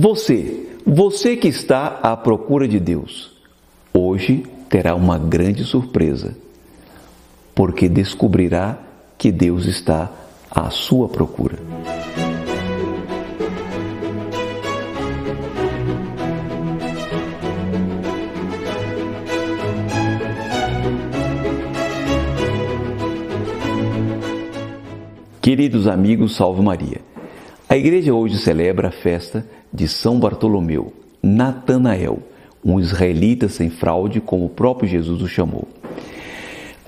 Você, você que está à procura de Deus, hoje terá uma grande surpresa, porque descobrirá que Deus está à sua procura. Queridos amigos, salve Maria. A igreja hoje celebra a festa de São Bartolomeu, Natanael, um israelita sem fraude, como o próprio Jesus o chamou.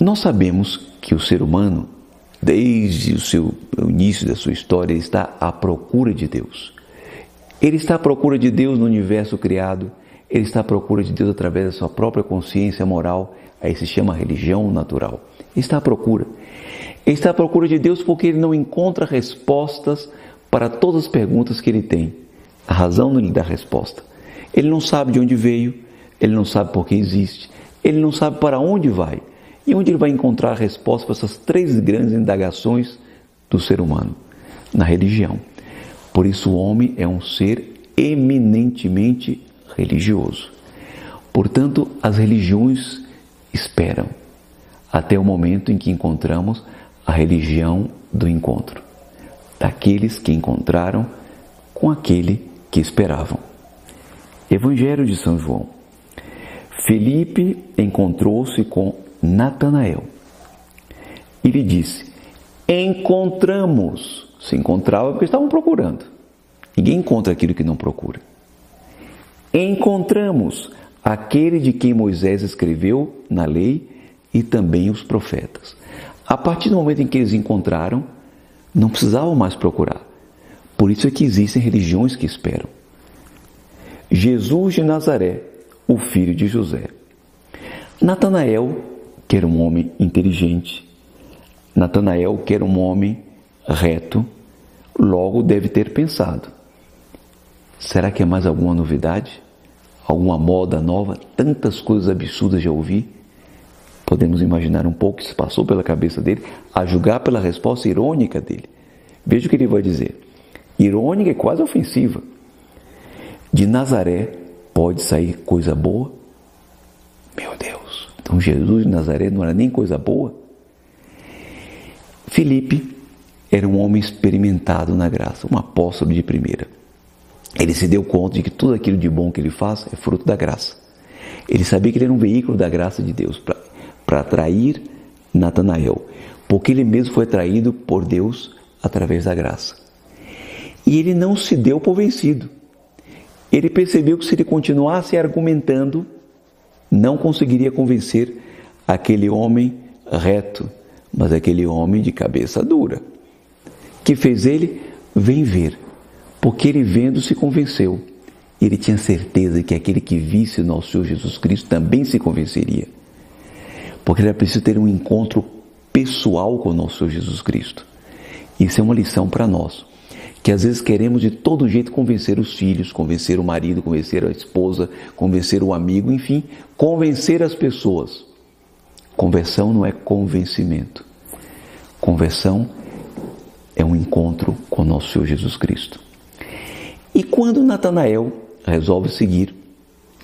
Nós sabemos que o ser humano, desde o seu o início da sua história, está à procura de Deus. Ele está à procura de Deus no universo criado, ele está à procura de Deus através da sua própria consciência moral, aí se chama religião natural. Ele está à procura. Ele está à procura de Deus porque ele não encontra respostas para todas as perguntas que ele tem. A razão não lhe dá resposta. Ele não sabe de onde veio, ele não sabe por que existe, ele não sabe para onde vai e onde ele vai encontrar a resposta para essas três grandes indagações do ser humano na religião. Por isso, o homem é um ser eminentemente religioso. Portanto, as religiões esperam até o momento em que encontramos a religião do encontro, daqueles que encontraram com aquele que esperavam. Evangelho de São João. Felipe encontrou-se com Natanael e lhe disse: Encontramos. Se encontrava porque estavam procurando. Ninguém encontra aquilo que não procura. Encontramos aquele de quem Moisés escreveu na lei e também os profetas. A partir do momento em que eles encontraram, não precisavam mais procurar. Por isso é que existem religiões que esperam. Jesus de Nazaré, o filho de José. Natanael, que era um homem inteligente, Natanael, que era um homem reto, logo deve ter pensado: será que é mais alguma novidade? Alguma moda nova? Tantas coisas absurdas já ouvi. Podemos imaginar um pouco o que se passou pela cabeça dele, a julgar pela resposta irônica dele. Veja o que ele vai dizer. Irônica e quase ofensiva. De Nazaré pode sair coisa boa? Meu Deus! Então Jesus de Nazaré não era nem coisa boa? Filipe era um homem experimentado na graça, um apóstolo de primeira. Ele se deu conta de que tudo aquilo de bom que ele faz é fruto da graça. Ele sabia que ele era um veículo da graça de Deus para atrair Natanael, porque ele mesmo foi atraído por Deus através da graça. E ele não se deu por vencido. Ele percebeu que se ele continuasse argumentando, não conseguiria convencer aquele homem reto, mas aquele homem de cabeça dura, que fez ele vem ver, porque ele vendo se convenceu. Ele tinha certeza que aquele que visse o nosso Senhor Jesus Cristo também se convenceria porque era preciso ter um encontro pessoal com o nosso Jesus Cristo. Isso é uma lição para nós, que às vezes queremos de todo jeito convencer os filhos, convencer o marido, convencer a esposa, convencer o amigo, enfim, convencer as pessoas. Conversão não é convencimento. Conversão é um encontro com o nosso Senhor Jesus Cristo. E quando Natanael resolve seguir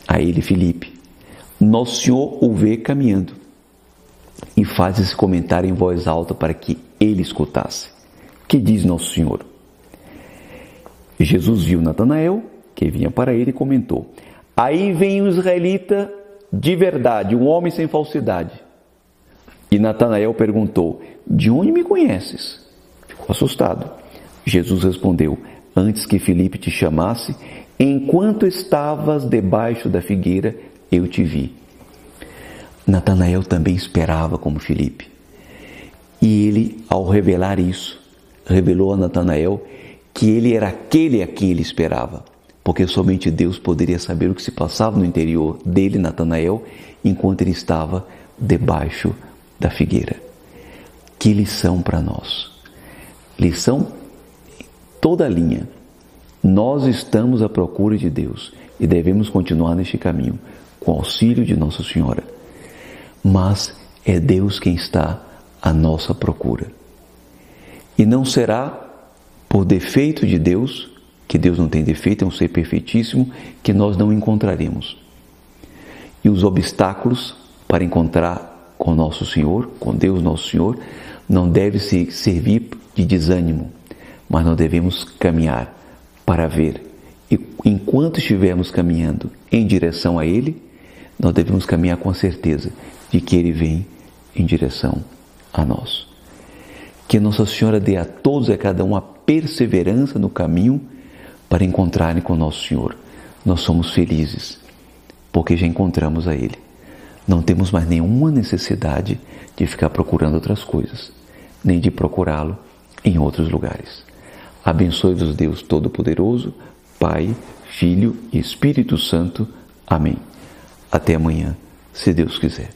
a ele Felipe, nosso Senhor o vê caminhando e faz esse comentário em voz alta para que ele escutasse. Que diz Nosso Senhor? Jesus viu Natanael, que vinha para ele, e comentou: Aí vem o israelita de verdade, um homem sem falsidade. E Natanael perguntou: De onde me conheces? Ficou assustado. Jesus respondeu: Antes que Felipe te chamasse, enquanto estavas debaixo da figueira, eu te vi. Natanael também esperava como Felipe. E ele, ao revelar isso, revelou a Natanael que ele era aquele a quem ele esperava, porque somente Deus poderia saber o que se passava no interior dele, Natanael, enquanto ele estava debaixo da figueira. Que lição para nós! Lição toda a linha. Nós estamos à procura de Deus e devemos continuar neste caminho com o auxílio de Nossa Senhora mas é Deus quem está à nossa procura. E não será por defeito de Deus que Deus não tem defeito, é um ser perfeitíssimo que nós não encontraremos. E os obstáculos para encontrar com nosso Senhor, com Deus nosso Senhor, não deve se servir de desânimo, mas nós devemos caminhar para ver. E enquanto estivermos caminhando em direção a Ele, nós devemos caminhar com a certeza de que Ele vem em direção a nós. Que Nossa Senhora dê a todos e a cada um a perseverança no caminho para encontrarem com Nosso Senhor. Nós somos felizes porque já encontramos a Ele. Não temos mais nenhuma necessidade de ficar procurando outras coisas, nem de procurá-lo em outros lugares. Abençoe-vos Deus Todo-Poderoso, Pai, Filho e Espírito Santo. Amém. Até amanhã, se Deus quiser.